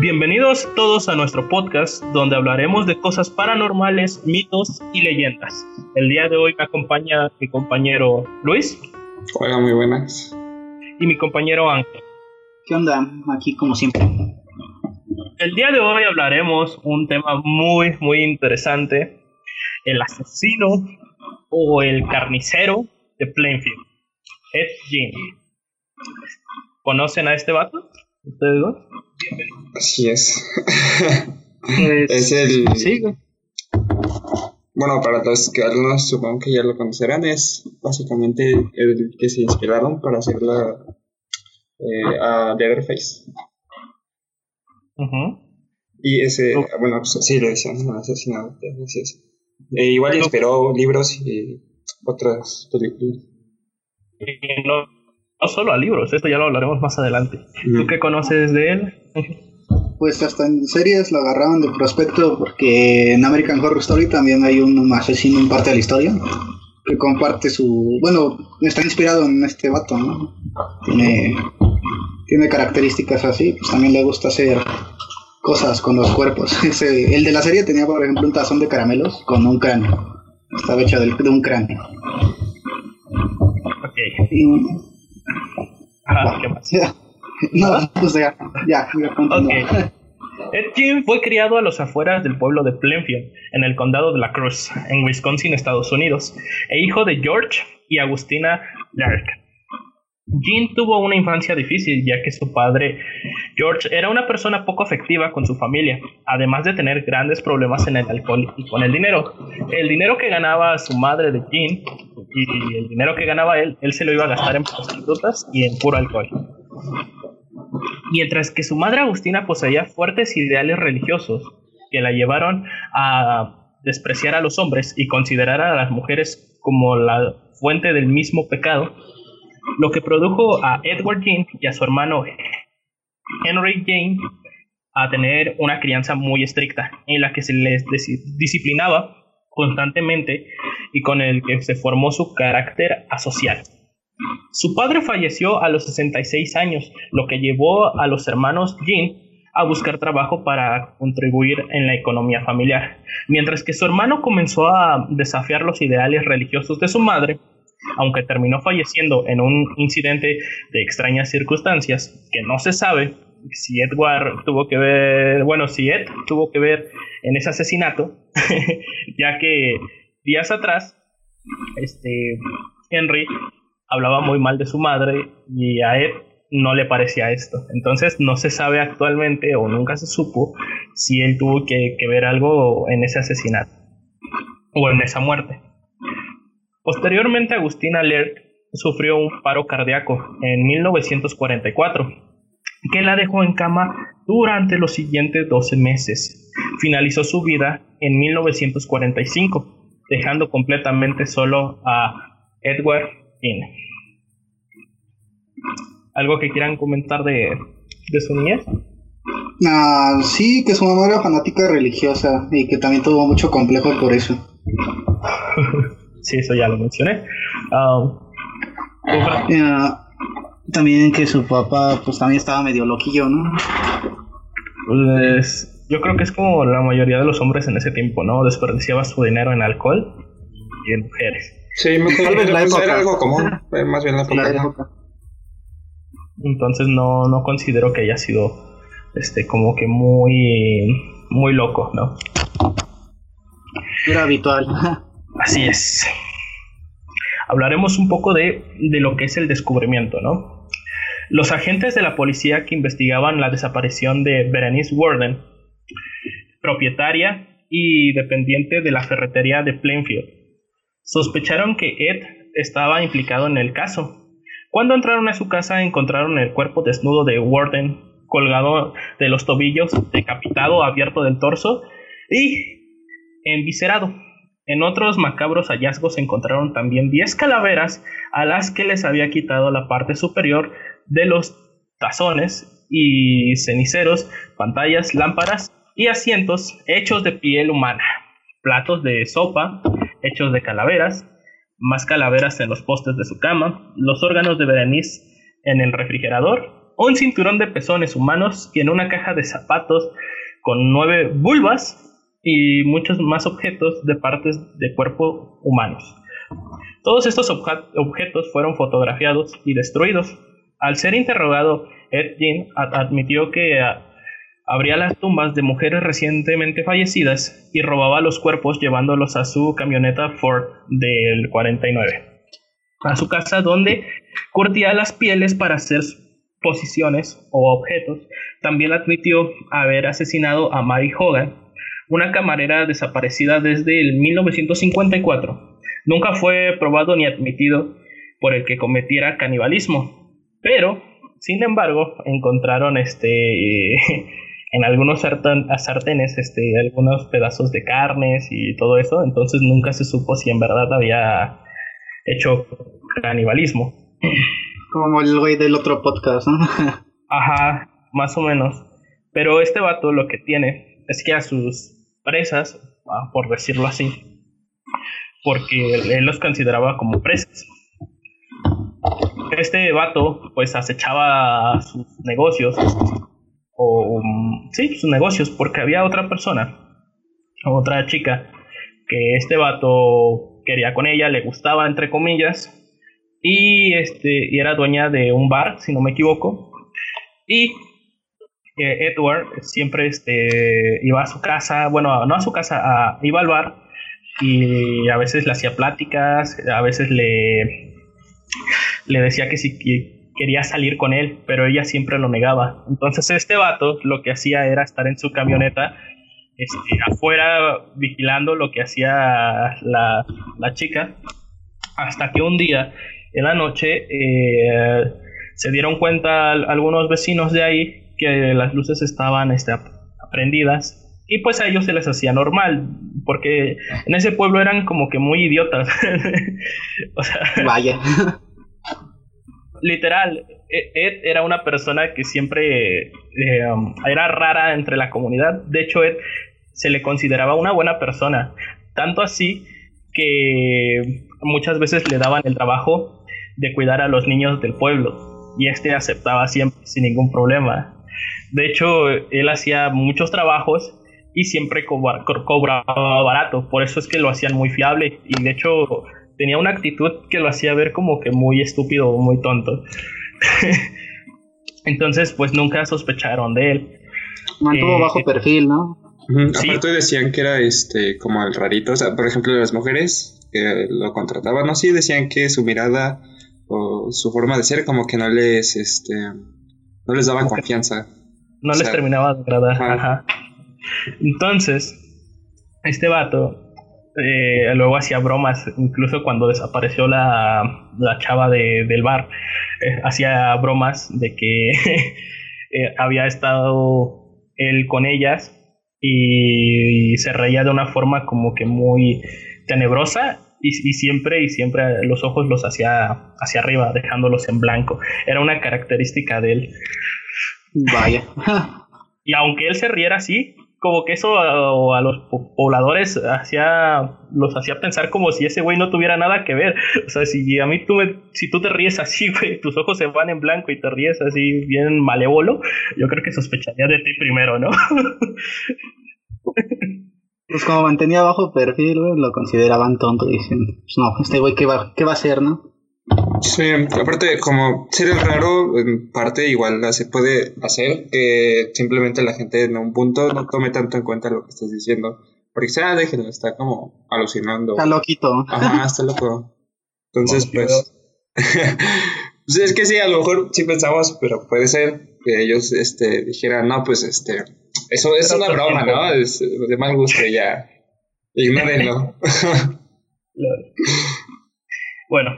Bienvenidos todos a nuestro podcast donde hablaremos de cosas paranormales, mitos y leyendas. El día de hoy me acompaña mi compañero Luis. Hola, muy buenas. Y mi compañero Ángel. ¿Qué onda? Aquí como siempre. El día de hoy hablaremos un tema muy, muy interesante. El asesino o el carnicero de Plainfield. Ed Gein. ¿Conocen a este vato? ¿Ustedes dos? Así es. Pues, es el. Sí, güey. Bueno, para los que algunos supongo que ya lo conocerán, es básicamente el que se inspiraron para hacer la. Eh, a Leatherface. Ujú. Y ese. Bueno, pues, sí, lo decían, un asesinato. así es. Eh, igual inspiró libros y otras películas. No, no solo a libros, esto ya lo hablaremos más adelante. ¿Tú qué conoces de él? Pues hasta en series lo agarraron de prospecto porque en American Horror Story también hay un asesino en parte de la historia que comparte su... Bueno, está inspirado en este vato, ¿no? Tiene, tiene características así, pues también le gusta hacer cosas con los cuerpos. Ese- el de la serie tenía, por ejemplo, un tazón de caramelos con un cráneo. Estaba hecho de un cráneo. Ok. Y- Ajá, ¿qué más? Ya. No, pues ya, ya, ya continúo. Ok. Ed Gein fue criado a los afueras del pueblo de Plainfield, en el condado de La Cruz, en Wisconsin, Estados Unidos, e hijo de George y Agustina Lark. Jean tuvo una infancia difícil ya que su padre George era una persona poco afectiva con su familia, además de tener grandes problemas en el alcohol y con el dinero. El dinero que ganaba su madre de Jean y el dinero que ganaba él, él se lo iba a gastar en prostitutas y en puro alcohol. Mientras que su madre Agustina poseía fuertes ideales religiosos que la llevaron a despreciar a los hombres y considerar a las mujeres como la fuente del mismo pecado, lo que produjo a Edward Jane y a su hermano Henry Jane a tener una crianza muy estricta en la que se les dis- disciplinaba constantemente y con el que se formó su carácter asocial. Su padre falleció a los 66 años, lo que llevó a los hermanos Jean a buscar trabajo para contribuir en la economía familiar, mientras que su hermano comenzó a desafiar los ideales religiosos de su madre, aunque terminó falleciendo en un incidente de extrañas circunstancias que no se sabe si Edward tuvo que ver, bueno, si Ed tuvo que ver en ese asesinato, ya que días atrás, este, Henry hablaba muy mal de su madre y a Ed no le parecía esto. Entonces no se sabe actualmente o nunca se supo si él tuvo que, que ver algo en ese asesinato o en esa muerte. Posteriormente Agustina Lerck sufrió un paro cardíaco en 1944 que la dejó en cama durante los siguientes 12 meses. Finalizó su vida en 1945, dejando completamente solo a Edward ¿Algo que quieran comentar de, de su niñez? Ah, sí, que su mamá era fanática religiosa y que también tuvo mucho complejo por eso. Sí, eso ya lo mencioné. Ah, ¿tú, Fran? Ah, también que su papá pues también estaba medio loquillo, ¿no? Pues yo creo que es como la mayoría de los hombres en ese tiempo, ¿no? Desperdiciaba su dinero en alcohol y en mujeres. Sí, me Tal vez la época. era algo común. Fue más bien la época. La época. Entonces no, no considero que haya sido este como que muy muy loco, ¿no? Era habitual. Así es. Hablaremos un poco de, de lo que es el descubrimiento, ¿no? Los agentes de la policía que investigaban la desaparición de Berenice Warden, propietaria y dependiente de la ferretería de Plainfield, sospecharon que Ed estaba implicado en el caso. Cuando entraron a su casa encontraron el cuerpo desnudo de Warden colgado de los tobillos, decapitado, abierto del torso y enviscerado. En otros macabros hallazgos encontraron también 10 calaveras a las que les había quitado la parte superior de los tazones y ceniceros, pantallas, lámparas y asientos hechos de piel humana, platos de sopa hechos de calaveras, más calaveras en los postes de su cama, los órganos de Berenice en el refrigerador, un cinturón de pezones humanos y en una caja de zapatos con nueve vulvas y muchos más objetos de partes de cuerpo humanos. Todos estos objetos fueron fotografiados y destruidos. Al ser interrogado, Ed Gein admitió que abría las tumbas de mujeres recientemente fallecidas y robaba los cuerpos llevándolos a su camioneta Ford del 49, a su casa donde curtía las pieles para hacer posiciones o objetos. También admitió haber asesinado a Mary Hogan, una camarera desaparecida desde el 1954. Nunca fue probado ni admitido por el que cometiera canibalismo, pero, sin embargo, encontraron este en algunos sartenes este, algunos pedazos de carnes y todo eso, entonces nunca se supo si en verdad había hecho canibalismo. Como el güey del otro podcast, ¿no? Ajá, más o menos. Pero este vato lo que tiene es que a sus presas, ah, por decirlo así, porque él los consideraba como presas. Este vato pues acechaba sus negocios, o sí, sus negocios, porque había otra persona, otra chica, que este vato quería con ella, le gustaba entre comillas, y este y era dueña de un bar, si no me equivoco. Y eh, Edward siempre este, iba a su casa, bueno, no a su casa, iba al bar y a veces le hacía pláticas, a veces le, le decía que si quería salir con él, pero ella siempre lo negaba. Entonces este vato lo que hacía era estar en su camioneta este, afuera vigilando lo que hacía la, la chica, hasta que un día en la noche eh, se dieron cuenta algunos vecinos de ahí que las luces estaban este, prendidas y pues a ellos se les hacía normal porque en ese pueblo eran como que muy idiotas o sea, vaya literal e-, Ed era una persona que siempre eh, um, era rara entre la comunidad. De hecho Ed se le consideraba una buena persona. Tanto así que muchas veces le daban el trabajo de cuidar a los niños del pueblo y este aceptaba siempre sin ningún problema. De hecho, él hacía muchos trabajos y siempre cobraba barato, por eso es que lo hacían muy fiable. Y de hecho tenía una actitud que lo hacía ver como que muy estúpido o muy tonto. Entonces, pues nunca sospecharon de él. Mantuvo eh, bajo perfil, ¿no? Aparte decían que era este como el rarito, o sea, por ejemplo, las mujeres que lo contrataban, no sí decían que su mirada o su forma de ser como que no les este no les daba confianza no les terminaba de agradar ajá. entonces este vato eh, luego hacía bromas incluso cuando desapareció la, la chava de, del bar eh, hacía bromas de que eh, había estado él con ellas y se reía de una forma como que muy tenebrosa y, siempre y siempre los ojos los hacía hacia arriba, dejándolos en blanco. Era una característica de él. Vaya. y aunque él se riera así, como que eso a, los pobladores hacía, los hacía pensar como si ese güey no tuviera nada que ver. O sea, si a mí tú si tú te ríes así, güey, tus ojos se van en blanco y te ríes así bien malévolo, yo creo que sospecharía de ti primero, ¿no? Pues como mantenía bajo perfil, lo consideraban tonto. Dicen, pues no, este güey, ¿qué va, ¿qué va a hacer, no? Sí, aparte, como ser el raro, en parte igual se puede hacer que simplemente la gente en un punto no tome tanto en cuenta lo que estás diciendo. Porque sea, ah, déjenlo, está como alucinando. Está loquito. Ajá, está loco. Entonces, pues. pues. es que sí, a lo mejor sí pensamos, pero puede ser que ellos este, dijeran, no, pues este eso es una broma, ¿no? Es de mal gusto ya. Ignórenlo. bueno,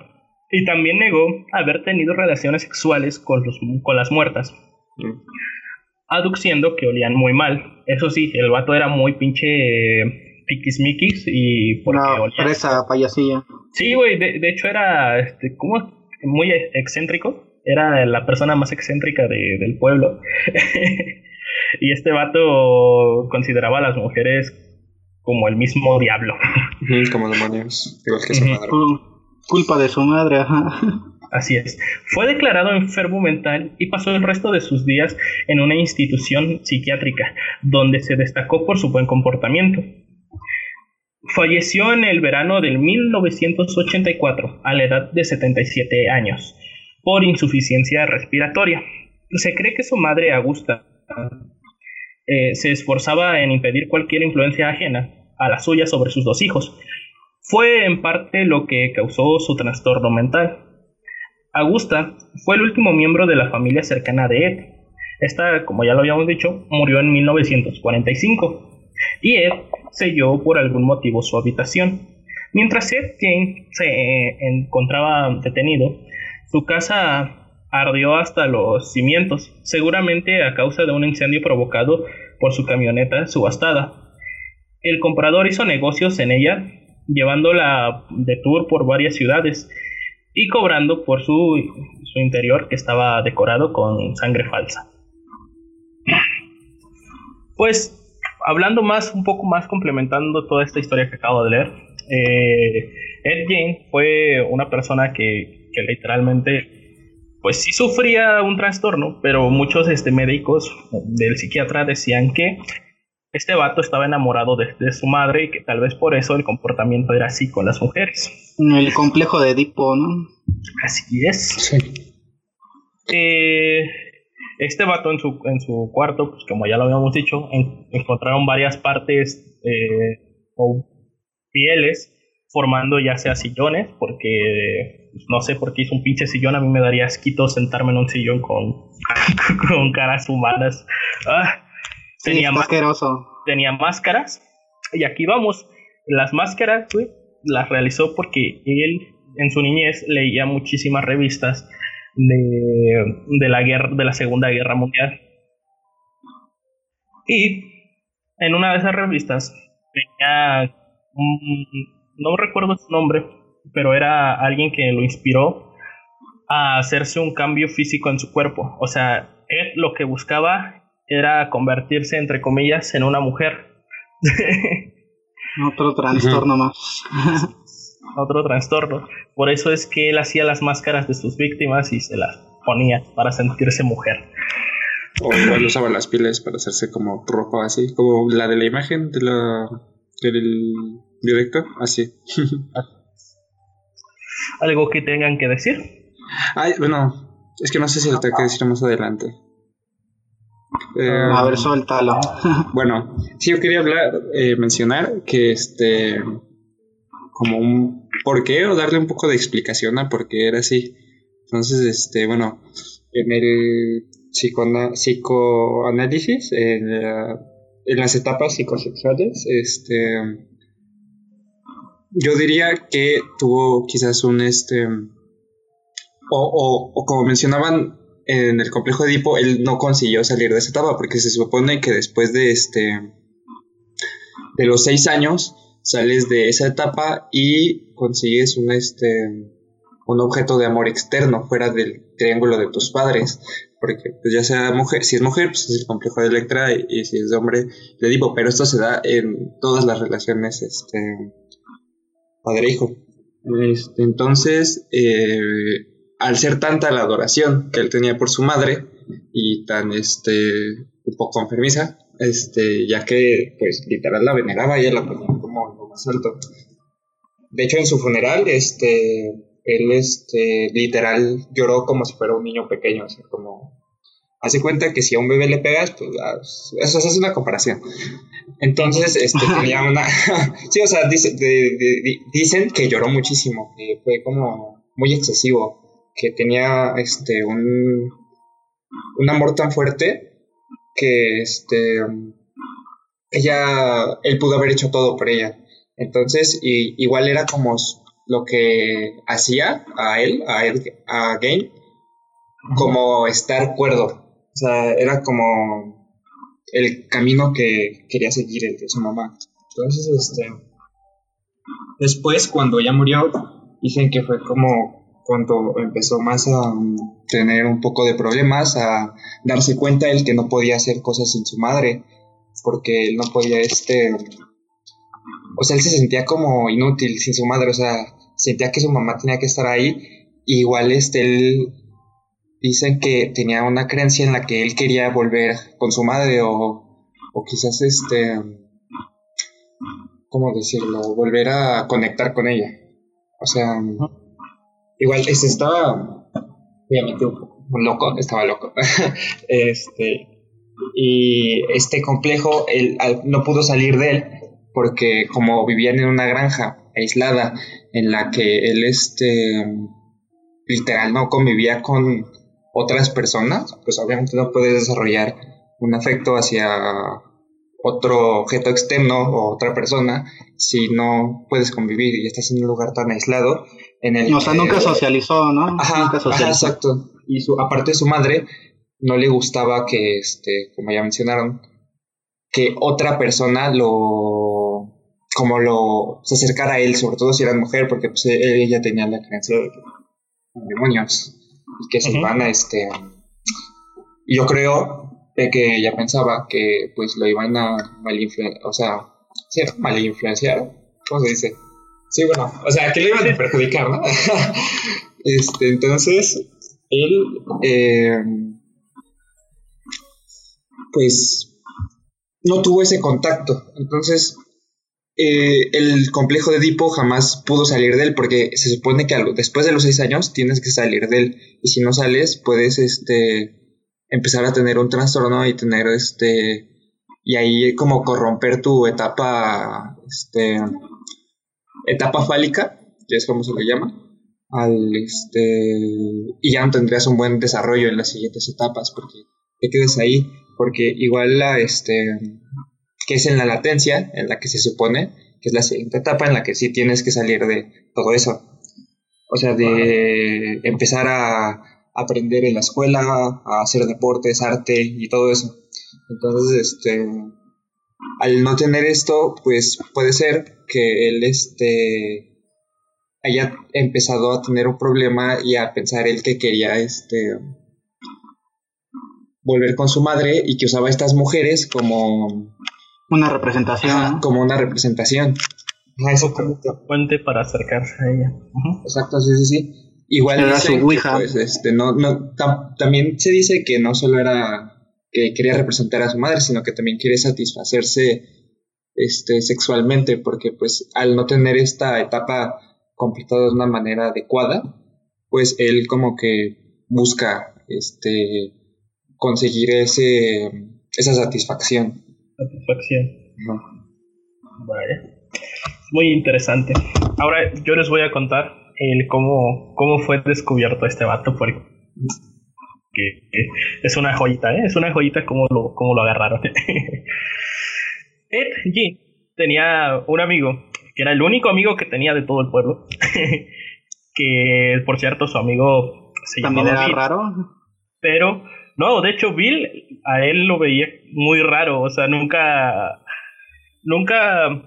y también negó haber tenido relaciones sexuales con, los, con las muertas. Mm. Aduciendo que olían muy mal. Eso sí, el vato era muy pinche piquismiquis y Una presa payasilla. Sí, güey, de, de, hecho era este, como muy excéntrico. Era la persona más excéntrica de, del pueblo. Y este vato consideraba a las mujeres como el mismo diablo. como demonios, igual que su madre. Culpa de su madre, ajá. Así es. Fue declarado enfermo mental y pasó el resto de sus días en una institución psiquiátrica, donde se destacó por su buen comportamiento. Falleció en el verano del 1984, a la edad de 77 años, por insuficiencia respiratoria. Se cree que su madre, Augusta, eh, se esforzaba en impedir cualquier influencia ajena a la suya sobre sus dos hijos. Fue en parte lo que causó su trastorno mental. Augusta fue el último miembro de la familia cercana de Ed. Esta, como ya lo habíamos dicho, murió en 1945 y Ed selló por algún motivo su habitación. Mientras Ed Jane se encontraba detenido, su casa ardió hasta los cimientos, seguramente a causa de un incendio provocado por su camioneta subastada. El comprador hizo negocios en ella, llevándola de tour por varias ciudades y cobrando por su, su interior que estaba decorado con sangre falsa. Pues hablando más, un poco más complementando toda esta historia que acabo de leer, eh, Ed Jane fue una persona que, que, literalmente, pues sí sufría un trastorno, pero muchos este, médicos del psiquiatra decían que este vato estaba enamorado de, su madre y que tal vez por eso el comportamiento era así con las mujeres. El complejo de Edipo, ¿no? Así es. Eh, este vato en su, en su cuarto, pues como ya lo habíamos dicho, encontraron varias partes eh, o pieles formando ya sea sillones, porque pues, no sé por qué hizo un pinche sillón, a mí me daría asquito sentarme en un sillón con, con caras humanas. Ah, tenía, tenía máscaras. Y aquí vamos. Las máscaras, las realizó porque él en su niñez leía muchísimas revistas de, de, la guerra, de la Segunda Guerra Mundial. Y en una de esas revistas tenía, no recuerdo su nombre, pero era alguien que lo inspiró a hacerse un cambio físico en su cuerpo. O sea, él lo que buscaba era convertirse, entre comillas, en una mujer. Otro trastorno más. Otro trastorno. Por eso es que él hacía las máscaras de sus víctimas y se las ponía para sentirse mujer. O igual usaba las pieles para hacerse como ropa así, como la de la imagen de la, del director, así. ¿Algo que tengan que decir? Ay, bueno, es que no sé si lo tengo que decir más adelante. Eh, a ver, suéltalo. bueno, sí, yo quería hablar, eh, mencionar que este, como un por qué o darle un poco de explicación a por qué era así. Entonces, este, bueno, en el psicoanálisis, en, en las etapas psicosexuales, este, yo diría que tuvo quizás un, este, o, o como mencionaban en el complejo de Edipo él no consiguió salir de esa etapa porque se supone que después de este de los seis años sales de esa etapa y consigues un este un objeto de amor externo fuera del triángulo de tus padres porque pues ya sea mujer si es mujer pues es el complejo de Electra y, si es hombre de Edipo pero esto se da en todas las relaciones este padre hijo este, entonces eh, al ser tanta la adoración que él tenía por su madre y tan este un poco enfermiza, este, ya que pues literal la veneraba y él la ponía como lo más alto. De hecho en su funeral, este, él este, literal lloró como si fuera un niño pequeño, o sea, como hace cuenta que si a un bebé le pegas, pues ah, eso, es una comparación. Entonces, este, tenía una... sí, o sea, dicen que lloró muchísimo, que fue como muy excesivo que tenía este un, un amor tan fuerte que este ella él pudo haber hecho todo por ella. Entonces y, igual era como lo que hacía a él a él, a Gain como estar cuerdo. O sea era como el camino que quería seguir su mamá. Entonces este después cuando ella murió dicen que fue como cuando empezó más a tener un poco de problemas, a darse cuenta él que no podía hacer cosas sin su madre, porque él no podía, este, o sea, él se sentía como inútil sin su madre, o sea, sentía que su mamá tenía que estar ahí igual este, él dicen que tenía una creencia en la que él quería volver con su madre o, o quizás este, ¿cómo decirlo? Volver a conectar con ella. O sea, igual ese estaba, obviamente un loco, estaba loco. este, y este complejo él, no pudo salir de él porque como vivían en una granja aislada en la que él este literal no convivía con otras personas, pues obviamente no puede desarrollar un afecto hacia otro objeto externo o otra persona si no puedes convivir y estás en un lugar tan aislado en el o sea nunca socializó no ajá, nunca socializó. exacto y su aparte de su madre no le gustaba que este como ya mencionaron que otra persona lo como lo se acercara a él sobre todo si era mujer porque pues ella tenía la creencia de que demonios y que se iban a este yo creo que ella pensaba que pues lo iban a mal o sea, sí, mal influenciar, ¿cómo se dice? Sí, bueno, o sea, que lo iban a perjudicar, ¿no? este, entonces, él, eh, pues, no tuvo ese contacto, entonces, eh, el complejo de Edipo jamás pudo salir de él porque se supone que después de los seis años tienes que salir de él y si no sales puedes este empezar a tener un trastorno y tener este y ahí como corromper tu etapa este etapa fálica que es como se le llama al este y ya no tendrías un buen desarrollo en las siguientes etapas porque te quedes ahí porque igual la este que es en la latencia en la que se supone que es la siguiente etapa en la que sí tienes que salir de todo eso o sea de empezar a aprender en la escuela, a hacer deportes, arte y todo eso. Entonces, este, al no tener esto, pues puede ser que él este, haya empezado a tener un problema y a pensar él que quería este, volver con su madre y que usaba a estas mujeres como una representación. como una representación. eso como fuente para acercarse a ella. Exacto, sí, sí, sí. Igual pues, este, no, no, también se dice que no solo era que quería representar a su madre, sino que también quiere satisfacerse este, sexualmente, porque pues al no tener esta etapa completada de una manera adecuada, pues él como que busca este, conseguir ese, esa satisfacción. Satisfacción. Vale. Muy interesante. Ahora yo les voy a contar el cómo, cómo fue descubierto este vato, porque es una joyita, ¿eh? Es una joyita como lo, cómo lo agarraron. Ed G tenía un amigo, que era el único amigo que tenía de todo el pueblo, que por cierto su amigo se ¿También era raro? Pero, no, de hecho Bill a él lo veía muy raro, o sea, nunca, nunca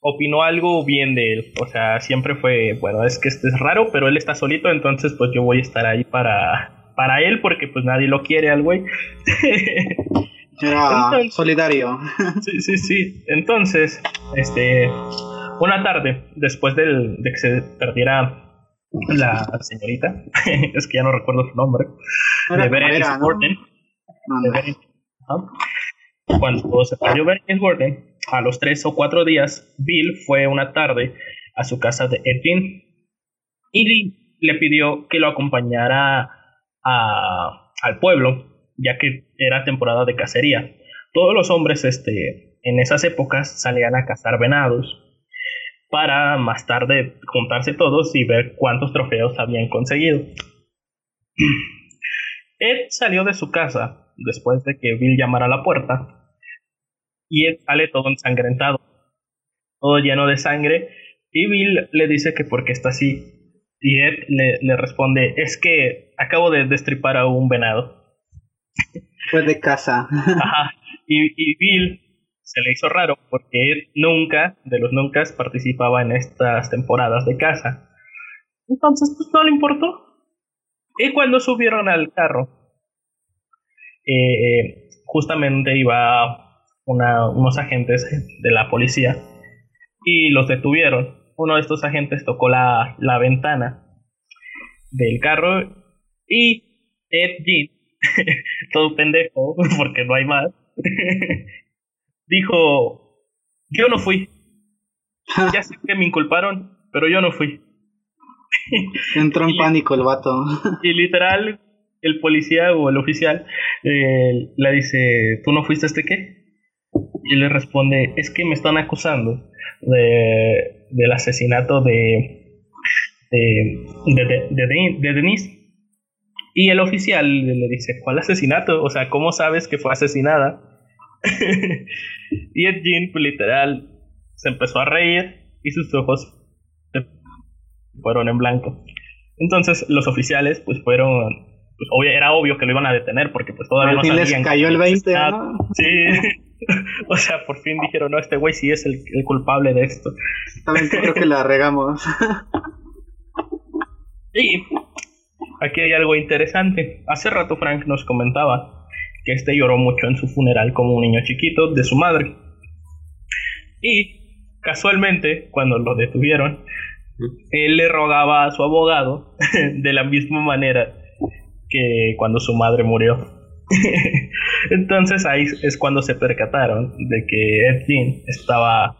opinó algo bien de él. O sea, siempre fue, bueno, es que este es raro, pero él está solito, entonces pues yo voy a estar ahí para, para él porque pues nadie lo quiere al güey. Era solidario. sí, sí, sí. Entonces, este, una tarde, después del, de que se perdiera la señorita, es que ya no recuerdo su nombre, de Berenice Gordon. Cuando se perdió Berenice Gordon, a los tres o cuatro días, Bill fue una tarde a su casa de Edwin y le pidió que lo acompañara al pueblo, ya que era temporada de cacería. Todos los hombres este, en esas épocas salían a cazar venados para más tarde juntarse todos y ver cuántos trofeos habían conseguido. Ed salió de su casa después de que Bill llamara a la puerta y él sale todo ensangrentado, todo lleno de sangre, y Bill le dice que porque está así. Y Ed le, responde, es que acabo de destripar a un venado. Fue de casa. Ajá. Y, Bill se le hizo raro porque Ed nunca, de los nunca, participaba en estas temporadas de caza. Entonces, pues no le importó. Y cuando subieron al carro, eh, justamente iba unos agentes de la policía y los detuvieron. Uno de estos agentes tocó la, ventana del carro y Ed Jean, todo pendejo, porque no hay más, dijo, yo no fui. ya sé que me inculparon, pero yo no fui. Entró en pánico el vato. y literal, el policía o el oficial eh, le dice, ¿tú no fuiste este qué? Y le responde, es que me están acusando de, del asesinato de, de, de, de, Denise. Y el oficial le dice, ¿cuál asesinato? O sea, ¿cómo sabes que fue asesinada? y Ed Jean, pues, literal, se empezó a reír y sus ojos fueron en blanco. Entonces los oficiales pues fueron, pues, era obvio que lo iban a detener porque pues todavía no sabían. les cayó el 20, Sí, o sea, por fin dijeron, no, este güey sí es el, culpable de esto. También creo que la regamos. y aquí hay algo interesante. Hace rato Frank nos comentaba que este lloró mucho en su funeral como un niño chiquito de su madre. Y casualmente, cuando lo detuvieron, él le rogaba a su abogado de la misma manera que cuando su madre murió. Entonces ahí es cuando se percataron de que Ed estaba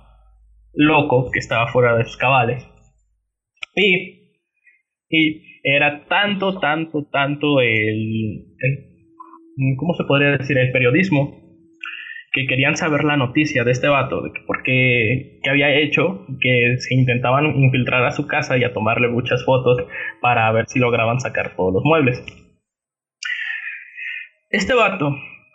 loco, que estaba fuera de sus cabales. Y, y era tanto, tanto, tanto el, el, ¿cómo se podría decir? El periodismo que querían saber la noticia de este vato, de que por qué, había hecho, que se intentaban infiltrar a su casa y a tomarle muchas fotos para ver si lograban sacar todos los muebles. Este vato,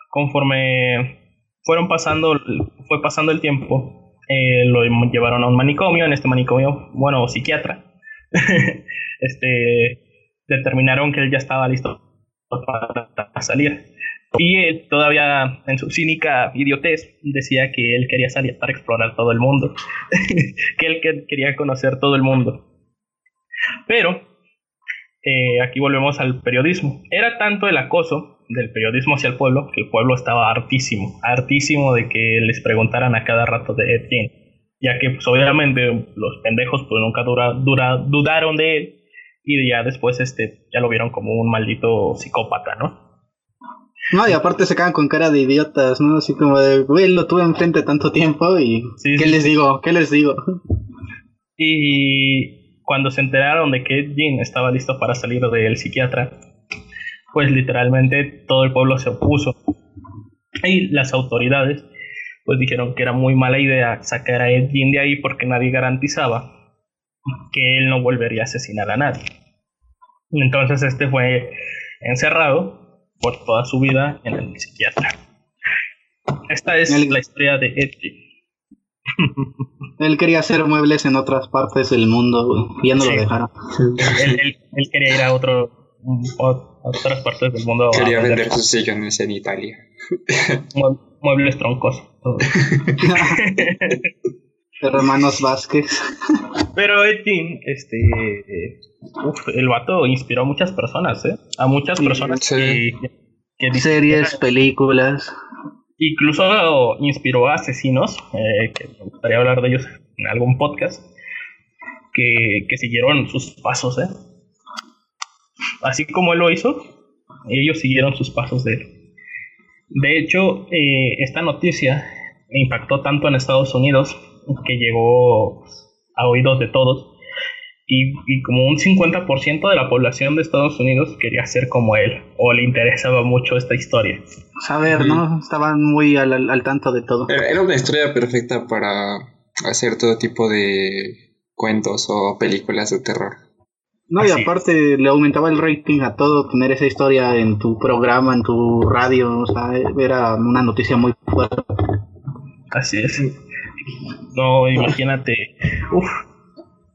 conforme fueron pasando, fue pasando el tiempo, eh, lo llevaron a un manicomio, en este manicomio, bueno, psiquiatra, este, determinaron que él ya estaba listo para salir. Y él todavía en su cínica idiotez decía que él quería salir para explorar todo el mundo, que él quería conocer todo el mundo. Pero eh, aquí volvemos al periodismo. Era tanto el acoso del periodismo hacia el pueblo que el pueblo estaba hartísimo, hartísimo de que les preguntaran a cada rato de Etienne, ya que pues, obviamente los pendejos pues nunca dura, dura, dudaron de él y ya después este ya lo vieron como un maldito psicópata, ¿no? No, y aparte se quedan con cara de idiotas, ¿no? Así como de, güey, lo tuve enfrente tanto tiempo y ¿qué les digo? ¿Qué les digo? Y cuando se enteraron de que Jean estaba listo para salir del psiquiatra, pues literalmente todo el pueblo se opuso. Y las autoridades pues dijeron que era muy mala idea sacar a Ed Jean de ahí porque nadie garantizaba que él no volvería a asesinar a nadie. Entonces este fue encerrado por toda su vida en el psiquiatra. Esta es la historia de Edgy. Él quería hacer muebles en otras partes del mundo, y ya no lo dejaron. Él, quería ir a, otro, otras partes del mundo. Quería vender sus sillones en Italia. muebles troncos. Hermanos Vázquez. Pero Edwin, este, el vato inspiró a muchas personas, ¿eh? A muchas personas que, Series, películas. Incluso inspiró a asesinos, eh, que me gustaría hablar de ellos en algún podcast, que, que siguieron sus pasos, ¿eh? Así como él lo hizo, ellos siguieron sus pasos de él. De hecho, eh, esta noticia impactó tanto en Estados Unidos que llegó a oídos de todos. Y, como un 50% de la población de Estados Unidos quería ser como él, o le interesaba mucho esta historia. Saber, ¿no? Estaban muy al, tanto de todo. Era una historia perfecta para hacer todo tipo de cuentos o películas de terror. No, y aparte le aumentaba el rating a todo tener esa historia en tu programa, en tu radio, o sea, era una noticia muy fuerte. Así es. No, imagínate. Uf.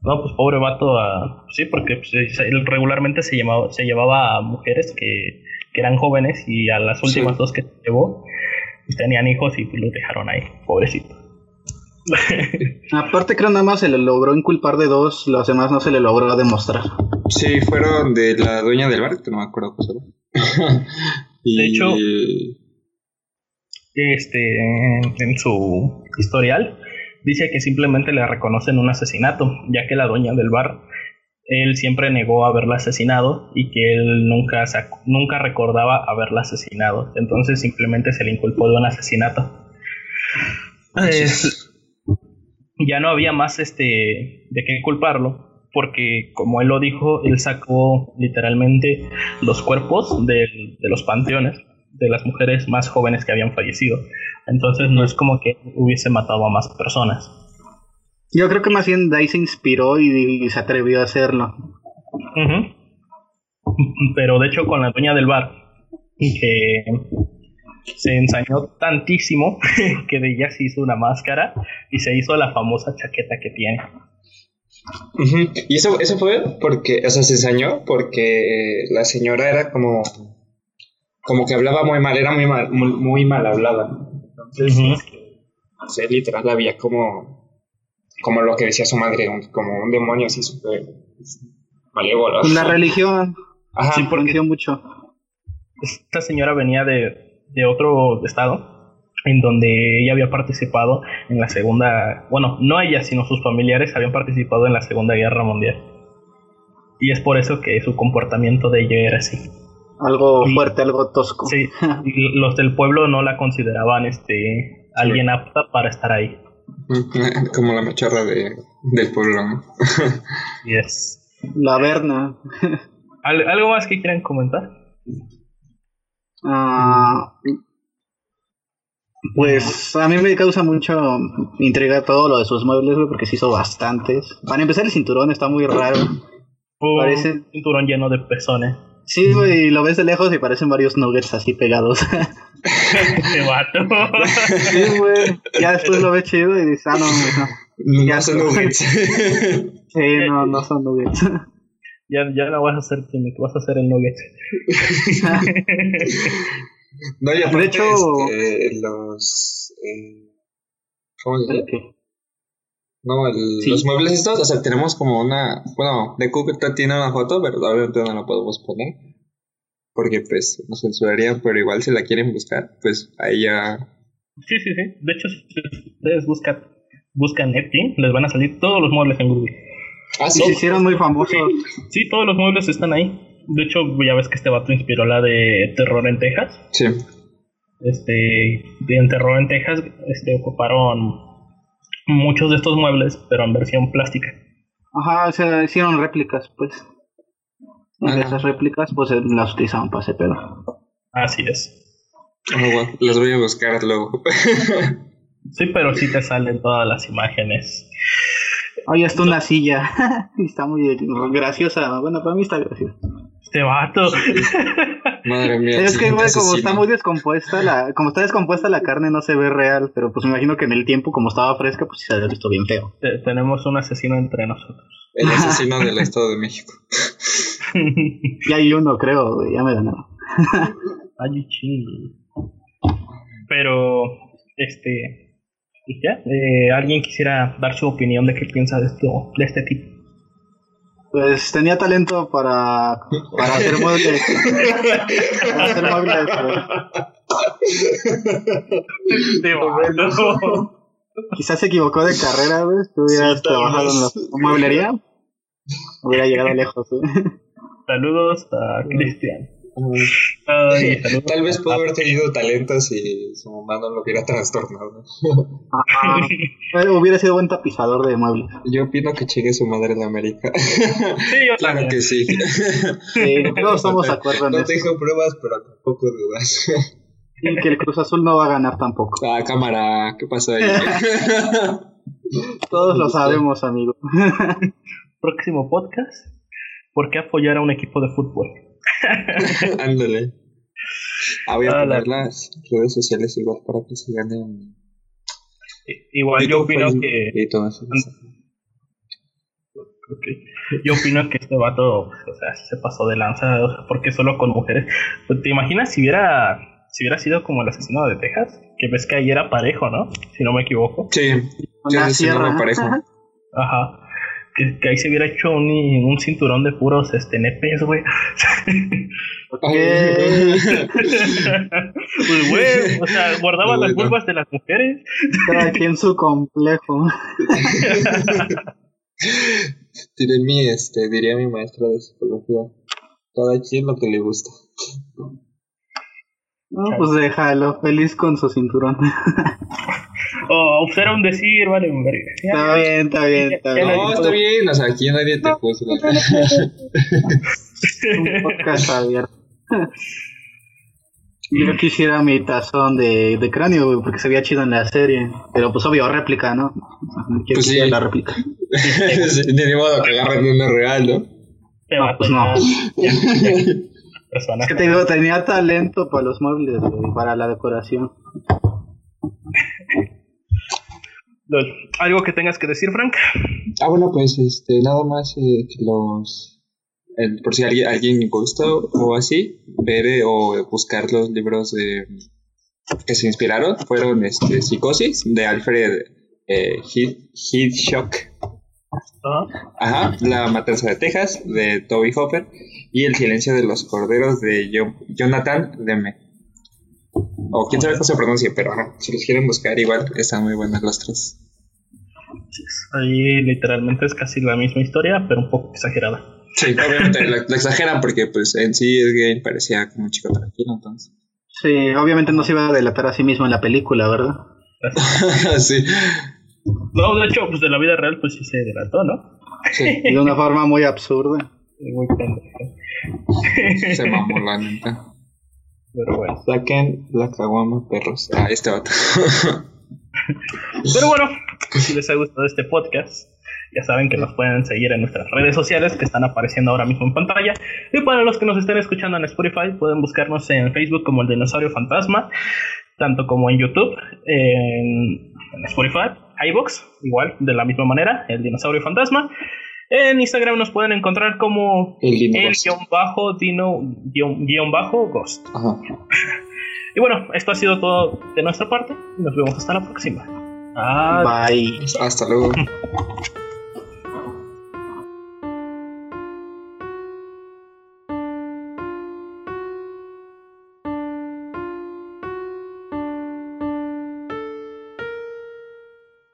No, pues pobre vato. A, sí, porque pues, él regularmente se, llamaba, se llevaba a mujeres que, eran jóvenes y a las últimas dos que llevó, pues tenían hijos y pues, los dejaron ahí, pobrecito. Aparte creo nada más se le logró inculpar de dos, los demás no se le logró demostrar. Sí, fueron de la dueña del bar, que no me acuerdo y... De hecho, este, en, su historial, dice que simplemente le reconocen un asesinato, ya que la dueña del bar él siempre negó haberla asesinado y que él nunca, nunca recordaba haberla asesinado. Entonces simplemente se le inculpó de un asesinato. ya no había más este de qué culparlo, porque como él lo dijo, él sacó literalmente los cuerpos de, de los panteones de las mujeres más jóvenes que habían fallecido. Entonces no es como que hubiese matado a más personas. Yo creo que más bien Dai se inspiró y, se atrevió a hacerlo. Pero de hecho con la dueña del bar, que se ensañó tantísimo que de ella se hizo una máscara y se hizo la famosa chaqueta que tiene. Y eso, eso fue porque, o sea, se ensañó porque la señora era como, como que hablaba muy mal, era muy mal, muy, mal hablada. Entonces, literal había como como lo que decía su madre, como un demonio así súper malévolo. La religión. Ajá. Sí, porque mucho. Esta señora venía de, de otro estado en donde ella había participado en la segunda, bueno, no ella, sino sus familiares habían participado en la Segunda Guerra Mundial. Y es por eso que su comportamiento de ella era así. Algo fuerte, algo tosco. Sí, los del pueblo no la consideraban este alguien apta para estar ahí. Como la machorra de, del pueblo. yes. La Verna. ¿Algo más que quieran comentar? Ah, pues a mí me causa mucho intriga todo lo de sus muebles, porque se hizo bastantes. Para empezar, el cinturón está muy raro. Parece un cinturón lleno de pezones. Sí, güey, lo ves de lejos y parecen varios nuggets así pegados. Qué vato. sí, güey. Ya después lo ves chido y dices, ah, no, no. No son nuggets. sí, no, no son nuggets. Ya, ya no vas a hacer químic, vas a hacer el nugget. no, ya de hecho, este, los. Eh, ¿Cómo se dice? No, el, los muebles estos, o sea, tenemos como una. Bueno, de Google tiene una foto, pero obviamente no la podemos poner. Porque pues nos censurarían, pero igual si la quieren buscar, pues ahí ya. Sí, sí, sí. De hecho, si ustedes buscan, buscan Etsy, les van a salir todos los muebles en Google. Ah, sí. Se hicieron muy famosos. Sí, todos los muebles están ahí. De hecho, ya ves que este vato inspiró la de Terror en Texas. Sí. Este, en Terror en Texas, este, ocuparon muchos de estos muebles, pero en versión plástica. Ajá, se hicieron réplicas, pues. Y esas réplicas, pues las utilizaban para ese pedo. Así es. Oh, Las voy a buscar luego. sí, pero sí te salen todas las imágenes. Oye, está una silla. está muy graciosa. Bueno, para mí está graciosa. Este vato. Madre mía. Es que, güey, como está muy descompuesta, la, como está descompuesta la carne no se ve real, pero pues me imagino que en el tiempo, como estaba fresca, pues sí se había visto bien feo. tenemos un asesino entre nosotros. El asesino del Estado de México. ya hay uno, creo, güey, ya me ganó. Ay, chingo. Pero, este, ya, eh, ¿alguien quisiera dar su opinión de qué piensa de, esto, de este tipo? Pues tenía talento para, para hacer muebles. para hacer muebles. Quizás se equivocó de carrera, ¿ves? Tú hubieras trabajado en la mueblería. Hubiera llegado lejos, ¿eh? Saludos a Cristian. Tal vez pudo haber tenido talento si su mamá no lo hubiera trastornado. hubiera sido buen tapizador de muebles. Yo opino que chingue su madre en América. Sí, yo Claro que sí. sí todos estamos de acuerdo en No tengo pruebas, pero tampoco dudas. Y que el Cruz Azul no va a ganar tampoco. Ah, cámara, ¿qué pasó ahí? todos lo sabemos, amigo. Próximo podcast. ¿Por qué apoyar a un equipo de fútbol? Ándale. Ah, voy a poner las redes sociales igual para que se ganen. Igual yo opino que. Yo opino que este vato, o sea, se pasó de lanza, o sea, porque solo con mujeres. Pues, ¿Te imaginas si hubiera, si hubiera sido como el asesino de Texas? Que ves que ahí era parejo, ¿no? Si no me equivoco. Sí, sí, parejo. Ajá que, ahí se hubiera hecho un, un cinturón de puros este, nepes, güey. pues, güey, o sea, guardaba las vulvas de las mujeres. Cada quien su complejo. Diré mi, este, diría mi maestra de psicología. Cada quien lo que le gusta. No, pues déjalo, feliz con su cinturón. Oh, pues era un decir, vale, Está bien, está bien, está bien. No, está bien, o sea, aquí nadie te juzga. un podcast abierto. Yo quisiera mi tazón de, de cráneo, porque se veía chido en la serie. Pero pues obvio, réplica, ¿no? pues sí. la réplica. Ni modo que agarren uno real, ¿no? No, pues no. Es que te digo, tenía talento para los muebles, para la decoración. ¿Algo que tengas que decir, Frank? Ah, bueno, pues este, nada más eh, que los. por si alguien, alguien gusta o así, ver eh, o buscar los libros de, que se inspiraron fueron este, Psicosis de Alfred eh, Hitchcock. Ajá, La Matanza de Texas de Toby Hopper y El Silencio de los Corderos de Jonathan Demme. O quién sabe cómo se pronuncia, pero si los quieren buscar, igual están muy buenas las tres. Ahí literalmente es casi la misma historia, pero un poco exagerada. Sí, obviamente lo, exageran porque pues en sí es gay parecía como un chico tranquilo, entonces. Sí, obviamente no se iba a delatar a sí mismo en la película, ¿verdad? sí. No, de hecho, pues de la vida real pues sí se delató, ¿no? Sí, de una forma muy absurda. Muy Se mamó la neta. Pero bueno. Saquen la caguama, perros. Ah, este vato. Pero bueno, si les ha gustado este podcast, ya saben que nos pueden seguir en nuestras redes sociales que están apareciendo ahora mismo en pantalla. Y para los que nos estén escuchando en Spotify, pueden buscarnos en Facebook como el Dinosaurio Fantasma, tanto como en YouTube, en, Spotify, iBox, igual, de la misma manera, el Dinosaurio Fantasma. En Instagram nos pueden encontrar como el, guion bajo dino guion, bajo ghost. y bueno, esto ha sido todo de nuestra parte. Nos vemos hasta la próxima. Bye. Hasta luego.